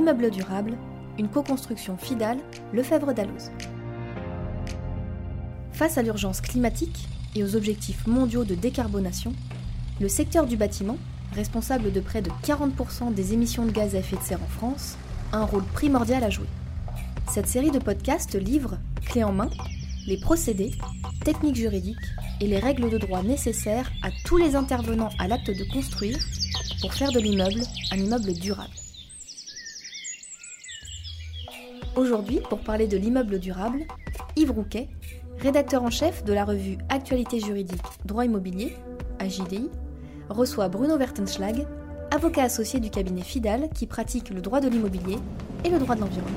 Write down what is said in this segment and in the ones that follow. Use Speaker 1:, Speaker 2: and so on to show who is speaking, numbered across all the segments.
Speaker 1: L'immeuble durable, une co-construction FIDAL, Lefebvre d'Alloz. Face à l'urgence climatique et aux objectifs mondiaux de décarbonation, le secteur du bâtiment, responsable de près de 40% des émissions de gaz à effet de serre en France, a un rôle primordial à jouer. Cette série de podcasts livre, clé en main, les procédés, techniques juridiques et les règles de droit nécessaires à tous les intervenants à l'acte de construire pour faire de l'immeuble un immeuble durable. Aujourd'hui, pour parler de l'immeuble durable, Yves Rouquet, rédacteur en chef de la revue Actualité juridique Droit immobilier, AJDI, reçoit Bruno Wertenschlag, avocat associé du cabinet FIDAL qui pratique le droit de l'immobilier et le droit de l'environnement.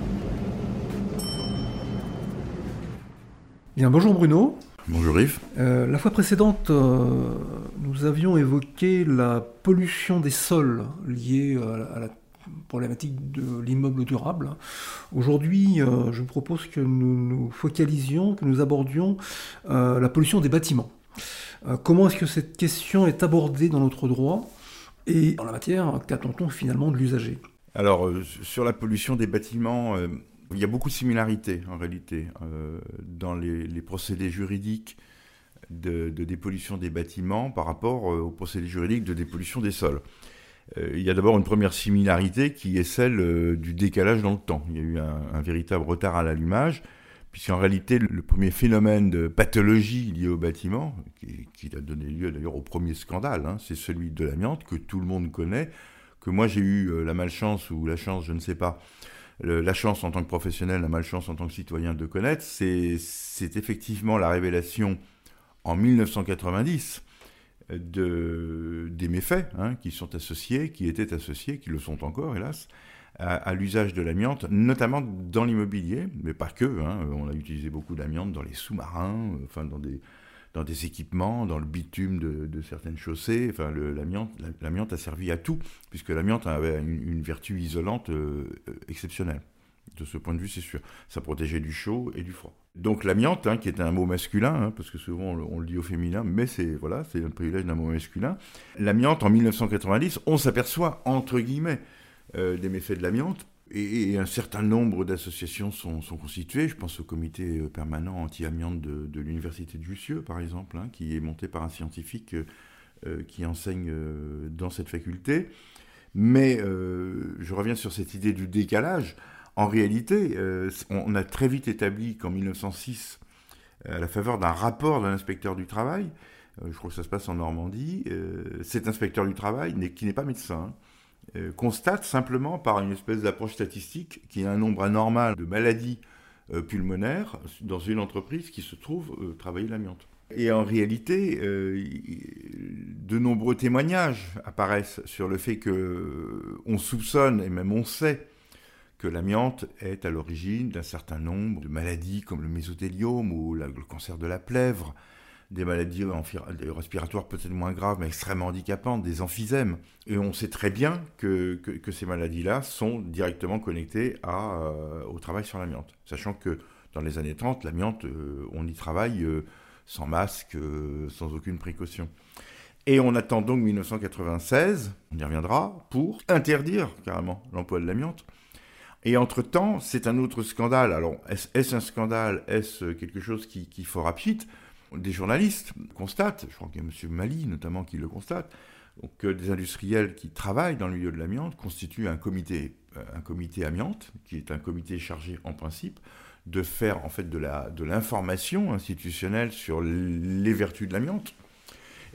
Speaker 2: Bien, bonjour Bruno.
Speaker 3: Bonjour Yves.
Speaker 2: Euh, la fois précédente, euh, nous avions évoqué la pollution des sols liée à la problématique de l'immeuble durable. Aujourd'hui, euh, je vous propose que nous nous focalisions, que nous abordions la pollution des bâtiments. comment est-ce que cette question est abordée dans notre droit et en la matière, qu'attend-on finalement de l'usager?
Speaker 3: Alors, sur la pollution des bâtiments, il y a beaucoup de similarités en réalité euh, dans les, procédés juridiques de, dépollution des bâtiments par rapport euh, aux procédés juridiques de dépollution des sols. Euh, il y a d'abord une première similarité qui est celle du décalage dans le temps. Il y a eu un, véritable retard à l'allumage, puisqu'en réalité, le premier phénomène de pathologie lié au bâtiment, qui, a donné lieu d'ailleurs au premier scandale, hein, c'est celui de l'amiante, que tout le monde connaît, que moi j'ai eu la malchance ou la chance, je ne sais pas, la chance en tant que professionnel, la malchance en tant que citoyen de connaître, c'est effectivement la révélation en 1990 de, des méfaits hein, qui sont associés, qui étaient associés, qui le sont encore, hélas, à, l'usage de l'amiante, notamment dans l'immobilier, mais pas que. Hein. on a utilisé beaucoup d'amiante dans les sous-marins, dans des, équipements, dans le bitume de, certaines chaussées. L'amiante a servi à tout, puisque l'amiante avait une, vertu isolante euh, exceptionnelle. De ce point de vue, c'est sûr. Ça protégeait du chaud et du froid. Donc l'amiante, hein, qui est un mot masculin, hein, parce que souvent on, le dit au féminin, mais c'est voilà, c'est un privilège d'un mot masculin. L'amiante, en 1990, on s'aperçoit entre guillemets euh, des méfaits de l'amiante et, un certain nombre d'associations sont, constituées. Je pense au comité euh, permanent anti-amiante de, l'université de Jussieu, par exemple, hein, qui est monté par un scientifique euh, qui enseigne dans cette faculté. Mais je reviens sur cette idée du décalage. En réalité, on a très vite établi qu'en 1906, à la faveur d'un rapport d'un inspecteur du travail, je crois que ça se passe en Normandie, cet inspecteur du travail, qui n'est pas médecin, hein, euh, constate simplement par une espèce d'approche statistique qu'il y a un nombre anormal de maladies euh, pulmonaires dans une entreprise qui se trouve euh, travailler l'amiante. Et en réalité, de nombreux témoignages apparaissent sur le fait que on soupçonne et même on sait que l'amiante est à l'origine d'un certain nombre de maladies comme le mésothéliome ou le cancer de la plèvre, des maladies respiratoires peut-être moins graves, mais extrêmement handicapantes, des emphysèmes. Et on sait très bien que, ces maladies-là sont directement connectées euh, au travail sur l'amiante. Sachant que dans les années 30, l'amiante, euh, on y travaille euh, sans masque, sans aucune précaution. Et on attend donc 1996, on y reviendra, pour interdire carrément l'emploi de l'amiante. Et entre-temps, c'est un autre scandale. Alors, est-ce un scandale? Est-ce quelque chose qui, qui fera pchit? Des journalistes constatent, je crois qu'il y a M. Mali notamment qui le constate, que des industriels qui travaillent dans le milieu de l'amiante constituent un comité, euh, un comité amiante, qui est un comité chargé en principe de faire en fait de l'information de institutionnelle sur les vertus de l'amiante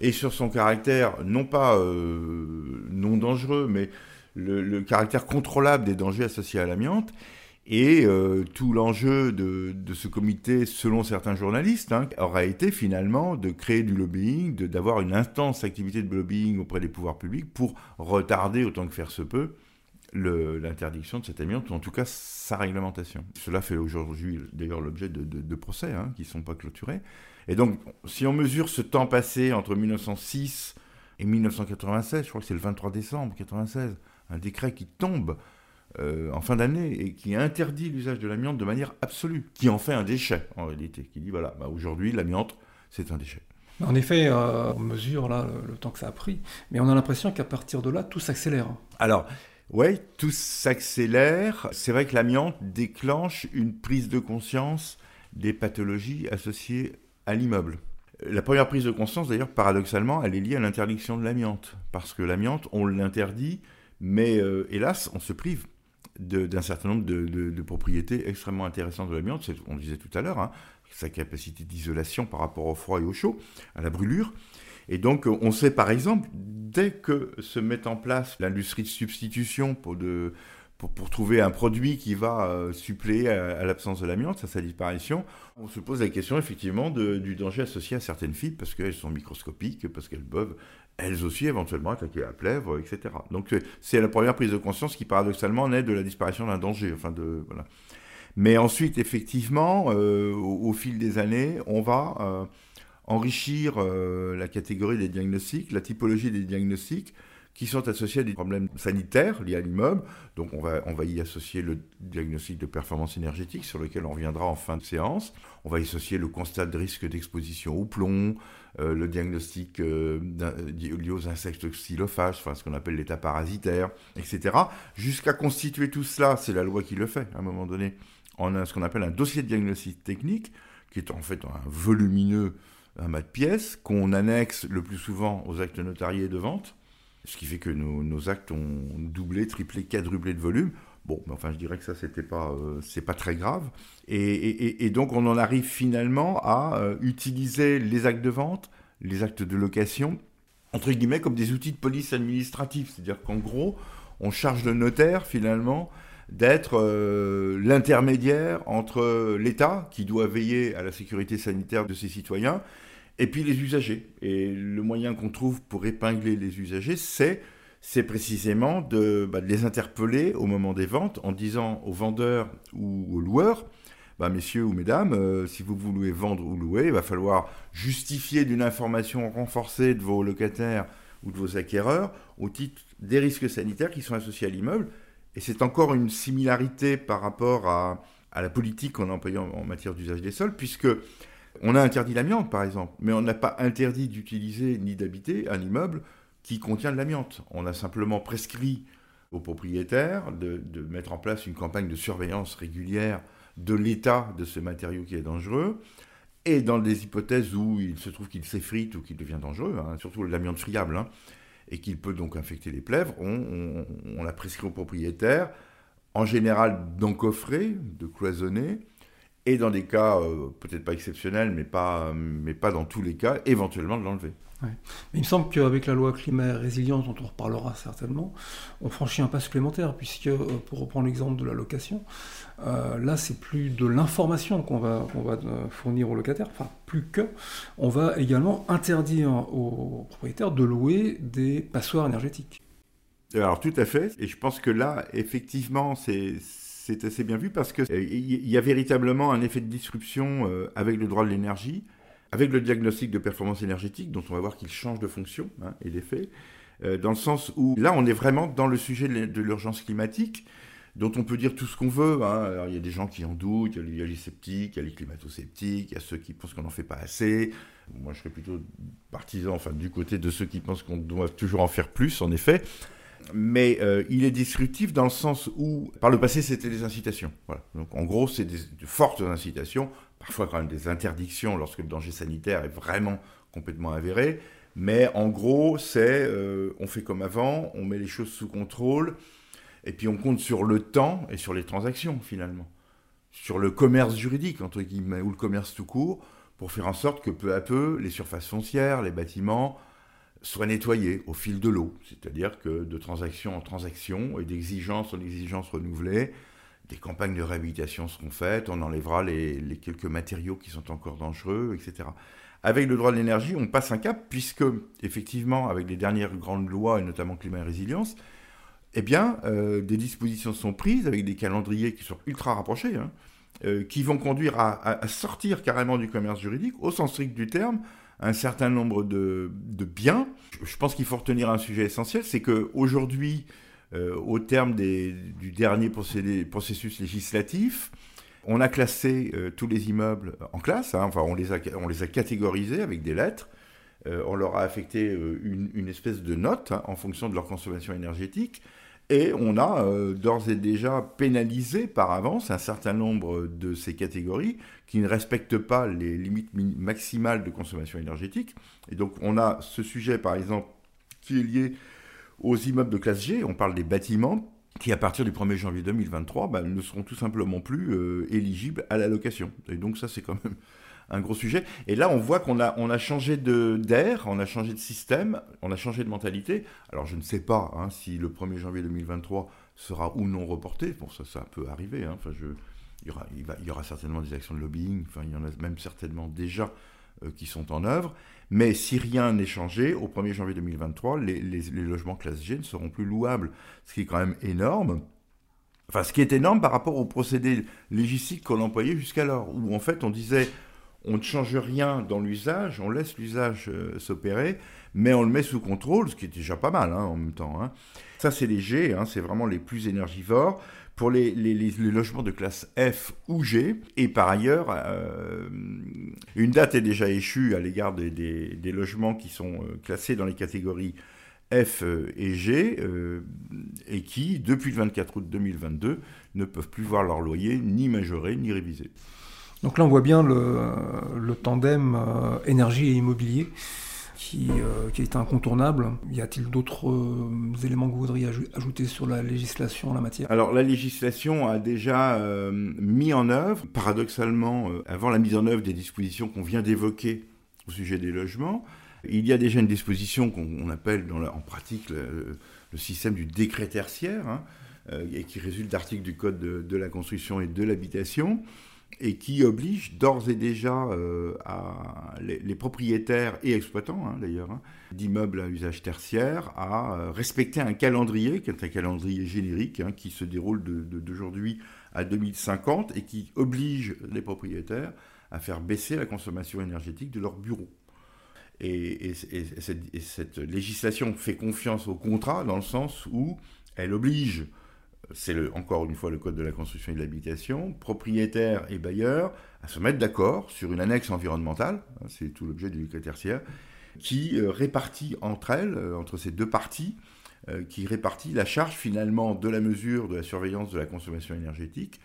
Speaker 3: et sur son caractère non pas euh, non dangereux, mais le, caractère contrôlable des dangers associés à l'amiante et euh, tout l'enjeu de, ce comité, selon certains journalistes, hein, aura été finalement de créer du lobbying, d'avoir une intense activité de lobbying auprès des pouvoirs publics pour retarder autant que faire se peut l'interdiction de cette amiante, ou en tout cas sa réglementation. Cela fait aujourd'hui d'ailleurs l'objet de, procès hein, qui ne sont pas clôturés. Et donc, si on mesure ce temps passé entre 1906 et 1996, je crois que c'est le 23 décembre 1996, un décret qui tombe euh, en fin d'année et qui interdit l'usage de l'amiante de manière absolue, qui en fait un déchet en réalité, qui dit voilà, bah, aujourd'hui l'amiante c'est un déchet.
Speaker 2: En effet, euh, on mesure là le, temps que ça a pris, mais on a l'impression qu'à partir de là tout s'accélère.
Speaker 3: Alors Oui, tout s'accélère. C'est vrai que l'amiante déclenche une prise de conscience des pathologies associées à l'immeuble. La première prise de conscience, d'ailleurs, paradoxalement, elle est liée à l'interdiction de l'amiante. Parce que l'amiante, on l'interdit, mais euh, hélas, on se prive d'un certain nombre de, propriétés extrêmement intéressantes de l'amiante. On le disait tout à l'heure, hein, sa capacité d'isolation par rapport au froid et au chaud, à la brûlure. Et donc, on sait par exemple, dès que se met en place l'industrie de substitution pour, trouver un produit qui va euh, suppléer à, l'absence de l'amiante, à sa disparition, on se pose la question effectivement du danger associé à certaines fibres parce qu'elles sont microscopiques, parce qu'elles peuvent elles aussi éventuellement attaquer la plèvre, etc. Donc c'est la première prise de conscience qui paradoxalement naît de la disparition d'un danger. Enfin de, voilà. Mais ensuite, effectivement, euh, au, fil des années, on va euh, enrichir euh, la catégorie des diagnostics, la typologie des diagnostics qui sont associés à des problèmes sanitaires liés à l'immeuble. Donc on va, on va y associer le diagnostic de performance énergétique sur lequel on reviendra en fin de séance. On va y associer le constat de risque d'exposition au plomb, euh, le diagnostic euh, lié aux insectes xylophages, enfin ce qu'on appelle l'état parasitaire, etc. Jusqu'à constituer tout cela, c'est la loi qui le fait à un moment donné, en ce qu'on appelle un dossier de diagnostic technique, qui est en fait un volumineux un de pièces qu'on annexe le plus souvent aux actes notariés de vente, ce qui fait que nos, actes ont doublé, triplé, quadruplé de volume. Bon, mais enfin, je dirais que ça, c'était pas, euh, c'est pas très grave. Et, donc, on en arrive finalement à euh, utiliser les actes de vente, les actes de location, entre guillemets, comme des outils de police administrative. C'est-à-dire qu'en gros, on charge le notaire finalement d'être euh, l'intermédiaire entre l'État, qui doit veiller à la sécurité sanitaire de ses citoyens, et puis les usagers. Et le moyen qu'on trouve pour épingler les usagers, c'est c'est précisément de, bah, les interpeller au moment des ventes en disant aux vendeurs ou aux loueurs, bah, messieurs ou mesdames, euh, si vous voulez vendre ou louer, il va falloir justifier d'une information renforcée de vos locataires ou de vos acquéreurs au titre des risques sanitaires qui sont associés à l'immeuble. Et c'est encore une similarité par rapport à, la politique qu'on a employée en, en matière d'usage des sols, puisque on a interdit l'amiante, par exemple, mais on n'a pas interdit d'utiliser ni d'habiter un immeuble qui contient de l'amiante. On a simplement prescrit aux propriétaires de, mettre en place une campagne de surveillance régulière de l'état de ce matériau qui est dangereux. Et dans des hypothèses où il se trouve qu'il s'effrite ou qu'il devient dangereux, hein, surtout l'amiante friable, hein, et qu'il peut donc infecter les plèvres, on, l'a prescrit aux propriétaires, en général d'encoffrer, de cloisonner, et dans des cas euh, peut-être pas exceptionnels, mais pas, mais pas dans tous les cas, éventuellement de l'enlever.
Speaker 2: Il me semble qu'avec la loi climat et résilience, dont on reparlera certainement, on franchit un pas supplémentaire, puisque, euh, pour reprendre l'exemple de la location, euh, là, c'est plus de l'information qu'on va, va fournir aux locataires, enfin, plus que, on va également interdire aux propriétaires de louer des passoires énergétiques.
Speaker 3: Alors, tout à fait, et je pense que là, effectivement, c'est assez bien vu parce qu'il euh, il y a véritablement un effet de disruption euh, avec le droit de l'énergie, avec le diagnostic de performance énergétique, dont on va voir qu'il change de fonction hein, et d'effet, euh, dans le sens où là, on est vraiment dans le sujet de l'urgence climatique, dont on peut dire tout ce qu'on veut. Hein. il y a des gens qui en doutent, il y a les sceptiques, il y a les climato-sceptiques, il y a ceux qui pensent qu'on n'en fait pas assez. Moi, je serais plutôt partisan, enfin, du côté de ceux qui pensent qu'on doit toujours en faire plus, en effet mais euh, il est disruptif dans le sens où, par le passé, c'était des incitations. Donc, en gros, c'est de fortes incitations, parfois quand même des interdictions lorsque le danger sanitaire est vraiment complètement avéré. Mais en gros, c'est euh, on fait comme avant, on met les choses sous contrôle, et puis on compte sur le temps et sur les transactions finalement, sur le commerce juridique entre guillemets ou le commerce tout court, pour faire en sorte que peu à peu les surfaces foncières, les bâtiments soit nettoyé au fil de l'eau, c'est-à-dire que de transaction en transaction et d'exigence en exigence renouvelée, des campagnes de réhabilitation seront faites, on enlèvera les, quelques matériaux qui sont encore dangereux, etc. Avec le droit de l'énergie, on passe un cap, puisque, effectivement, avec les dernières grandes lois, et notamment climat et résilience, eh bien, euh, des dispositions sont prises avec des calendriers qui sont ultra rapprochés, hein, euh, qui vont conduire à, sortir carrément du commerce juridique, au sens strict du terme, un certain nombre de, biens. Je pense qu'il faut retenir un sujet essentiel, c'est qu'aujourd'hui, euh, au terme du dernier processus législatif, on a classé euh, tous les immeubles en classe, hein. enfin on les, a, catégorisés avec des lettres, euh, on leur a affecté une, espèce de note hein, en fonction de leur consommation énergétique, Et on a d'ores et déjà pénalisé par avance un certain nombre de ces catégories qui ne respectent pas les limites maximales de consommation énergétique. Et donc on a ce sujet par exemple qui est lié aux immeubles de classe G, on parle des bâtiments qui à partir du 1er janvier 2023 ben, ne seront tout simplement plus euh, éligibles à la location. Et donc ça c'est quand même un gros sujet. Et là, on voit qu'on a, on a changé d'air, on a changé de système, on a changé de mentalité. Alors, je ne sais pas hein, si le 1er janvier 2023 sera ou non reporté. Bon, ça, ça peut arriver. Hein. Enfin, il y aura certainement des actions de lobbying. Enfin, il y en a même certainement déjà euh, qui sont en œuvre. Mais si rien n'est changé, au 1er janvier 2023, les, les, les, logements classe G ne seront plus louables, ce qui est quand même énorme. Enfin, ce qui est énorme par rapport au procédé légistique qu'on employait jusqu'alors, où en fait on disait on ne change rien dans l'usage, on laisse l'usage euh, s'opérer, mais on le met sous contrôle, ce qui est déjà pas mal hein, en même temps. Hein. Ça, c'est léger, hein, c'est vraiment les plus énergivores. Pour les, logements de classe F ou G, et par ailleurs, euh, une date est déjà échue à l'égard des, logements qui sont euh, classés dans les catégories F et G, et qui, depuis le 24 août 2022, ne peuvent plus voir leur loyer ni majoré ni révisé.
Speaker 2: Donc là, on voit bien le, tandem euh, énergie et immobilier qui, euh, qui, est incontournable. Y a-t-il d'autres euh, éléments que vous voudriez ajouter sur la législation en la matière?
Speaker 3: Alors la législation a déjà mis en œuvre, paradoxalement, avant la mise en œuvre des dispositions qu'on vient d'évoquer au sujet des logements, il y a déjà une disposition qu'on appelle en pratique le, système du décret tertiaire, hein, et qui résulte d'articles du Code de la construction et de l'habitation et qui oblige d'ores et déjà euh, les, propriétaires et exploitants hein, d'ailleurs hein, d'immeubles à usage tertiaire à euh, respecter un calendrier qui est un calendrier générique hein, qui se déroule d'aujourd'hui à 2050 et qui oblige les propriétaires à faire baisser la consommation énergétique de leurs bureaux. et, cette, législation fait confiance au contrat dans le sens où elle oblige c'est encore une fois le code de la construction et de l'habitation, propriétaires et bailleurs à se mettre d'accord sur une annexe environnementale, hein, c'est tout l'objet du décret tertiaire, qui euh, répartit entre elles, euh, entre ces deux parties, euh, qui répartit la charge finalement de la mesure de la surveillance de la consommation énergétique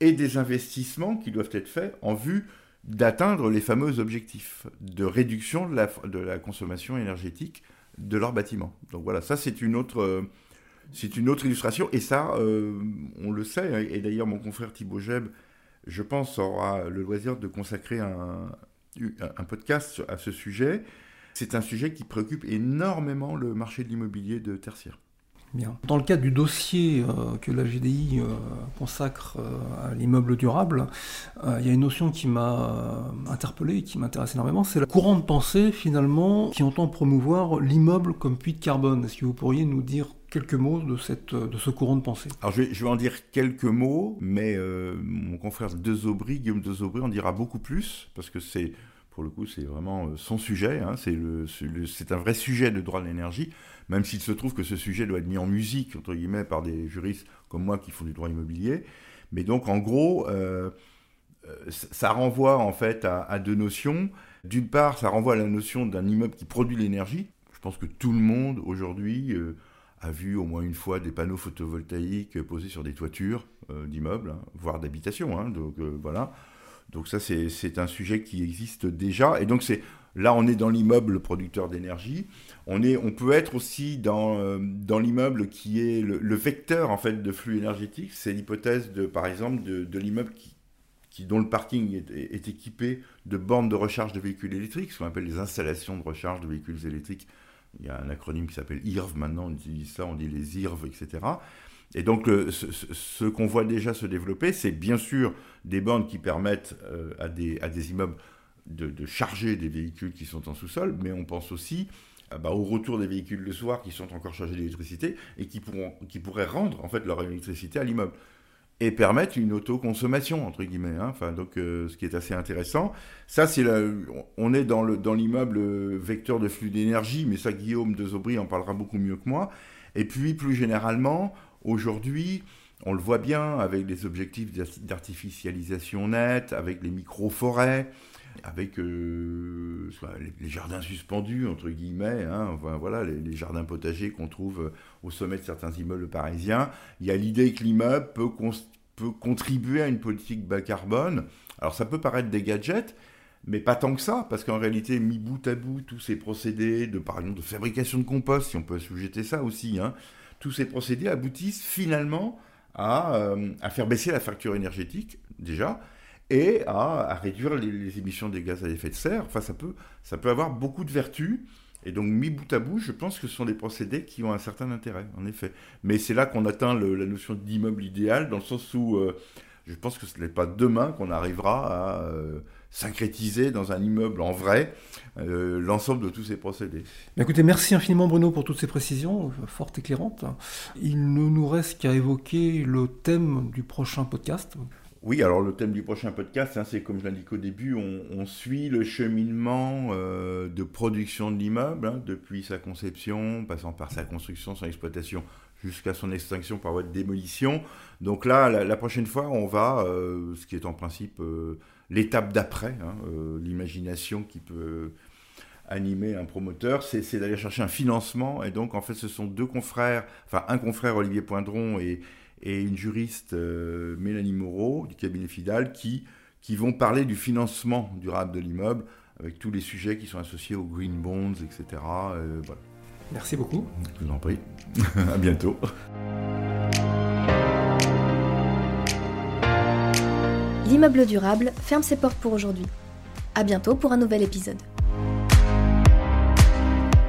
Speaker 3: et des investissements qui doivent être faits en vue d'atteindre les fameux objectifs de réduction de la, consommation énergétique de leurs bâtiments. Donc voilà, ça c'est une autre c'est une autre illustration, et ça, euh, on le sait, hein, et d'ailleurs mon confrère Thibaut Jeb, je pense, aura le loisir de consacrer un, podcast à ce sujet. C'est un sujet qui préoccupe énormément le marché de l'immobilier de tertiaire.
Speaker 2: Bien. Dans le cadre du dossier euh, que la GDI euh, consacre à l'immeuble durable, il y a une notion qui m'a interpellé et qui m'intéresse énormément, c'est la courante pensée finalement qui entend promouvoir l'immeuble comme puits de carbone. Est-ce que vous pourriez nous dire quelques mots de, cette, de ce courant de pensée
Speaker 3: Alors je vais, en dire quelques mots, mais euh, mon confrère Dezobry, Guillaume Dezobry, en dira beaucoup plus, parce que c'est, pour le coup, c'est vraiment euh, son sujet, hein, c'est, le, c'est un vrai sujet de droit de l'énergie, même s'il se trouve que ce sujet doit être mis en musique, entre guillemets, par des juristes comme moi qui font du droit immobilier. Mais donc, en gros, euh, ça renvoie en fait à, deux notions. D'une part, ça renvoie à la notion d'un immeuble qui produit l'énergie. Je pense que tout le monde aujourd'hui a vu au moins une fois des panneaux photovoltaïques posés sur des toitures euh, d'immeubles, hein, voire d'habitations. Hein, donc euh, voilà. Donc ça, c'est un sujet qui existe déjà. Et donc c'est là, on est dans l'immeuble producteur d'énergie. On, on peut être aussi dans, euh, dans l'immeuble qui est le, vecteur en fait de flux énergétique. C'est l'hypothèse de, par exemple, de, l'immeuble qui, dont le parking est, équipé de bornes de recharge de véhicules électriques, ce qu'on appelle les installations de recharge de véhicules électriques il y a un acronyme qui s'appelle IRV maintenant, on utilise ça, on dit les IRV, etc. Et donc, ce, qu'on voit déjà se développer, c'est bien sûr des bandes qui permettent euh, à, des, à des immeubles de, charger des véhicules qui sont en sous-sol, mais on pense aussi euh, bah, au retour des véhicules le soir qui sont encore chargés d'électricité et qui, pourront, qui pourraient rendre en fait leur électricité à l'immeuble et permettre une autoconsommation entre guillemets. Hein. Enfin, donc, euh, ce qui est assez intéressant. Ça, c'est on est dans le dans l'immeuble vecteur de flux d'énergie, mais ça, Guillaume de Zobry en parlera beaucoup mieux que moi. Et puis, plus généralement, aujourd'hui, on le voit bien avec les objectifs d'artificialisation nette, avec les micro-forêts, avec euh, les, jardins suspendus, entre guillemets, hein, voilà, les, jardins potagers qu'on trouve au sommet de certains immeubles parisiens. Il y a l'idée que l'immeuble peut, peut, contribuer à une politique bas carbone. Alors ça peut paraître des gadgets, mais pas tant que ça, parce qu'en réalité, mis bout à bout, tous ces procédés de, par de fabrication de compost, si on peut assujeter ça aussi, hein, tous ces procédés aboutissent finalement euh, à, faire baisser la facture énergétique, déjà, et à, réduire les, émissions des gaz à effet de serre. Enfin, ça peut, ça peut avoir beaucoup de vertus. Et donc, mis bout à bout, je pense que ce sont des procédés qui ont un certain intérêt, en effet. Mais c'est là qu'on atteint la notion d'immeuble idéal, dans le sens où euh, je pense que ce n'est pas demain qu'on arrivera à euh, syncrétiser dans un immeuble en vrai euh, l'ensemble de tous ces procédés.
Speaker 2: Écoutez, merci infiniment Bruno pour toutes ces précisions, fort éclairantes. Il ne nous reste qu'à évoquer le thème du prochain podcast.
Speaker 3: Oui, alors le thème du prochain podcast, hein, c'est comme je l'indique au début, on, suit le cheminement euh, de production de l'immeuble, hein, depuis sa conception, passant par sa construction, son exploitation, jusqu'à son extinction par voie de démolition. Donc là, la, prochaine fois, on va, euh, ce qui est en principe euh, l'étape d'après, hein, l'imagination qui peut animer un promoteur, c'est d'aller chercher un financement. Et donc, en fait, ce sont deux confrères, enfin un confrère Olivier Poindron et et une juriste, euh, Mélanie Moreau, du cabinet Fidal, qui, qui vont parler du financement durable de l'immeuble, avec tous les sujets qui sont associés aux green bonds, etc. Euh, voilà.
Speaker 2: Merci beaucoup.
Speaker 3: Je vous en prie. à bientôt.
Speaker 1: L'immeuble durable ferme ses portes pour aujourd'hui. À bientôt pour un nouvel épisode.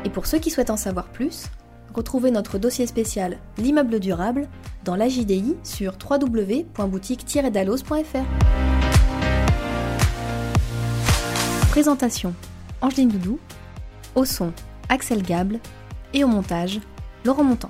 Speaker 1: Et pour ceux qui souhaitent en savoir plus, retrouvez notre dossier spécial L'immeuble durable dans la JDI sur www.boutique-dalos.fr. Présentation Angeline Doudou, au son Axel Gable et au montage Laurent Montant.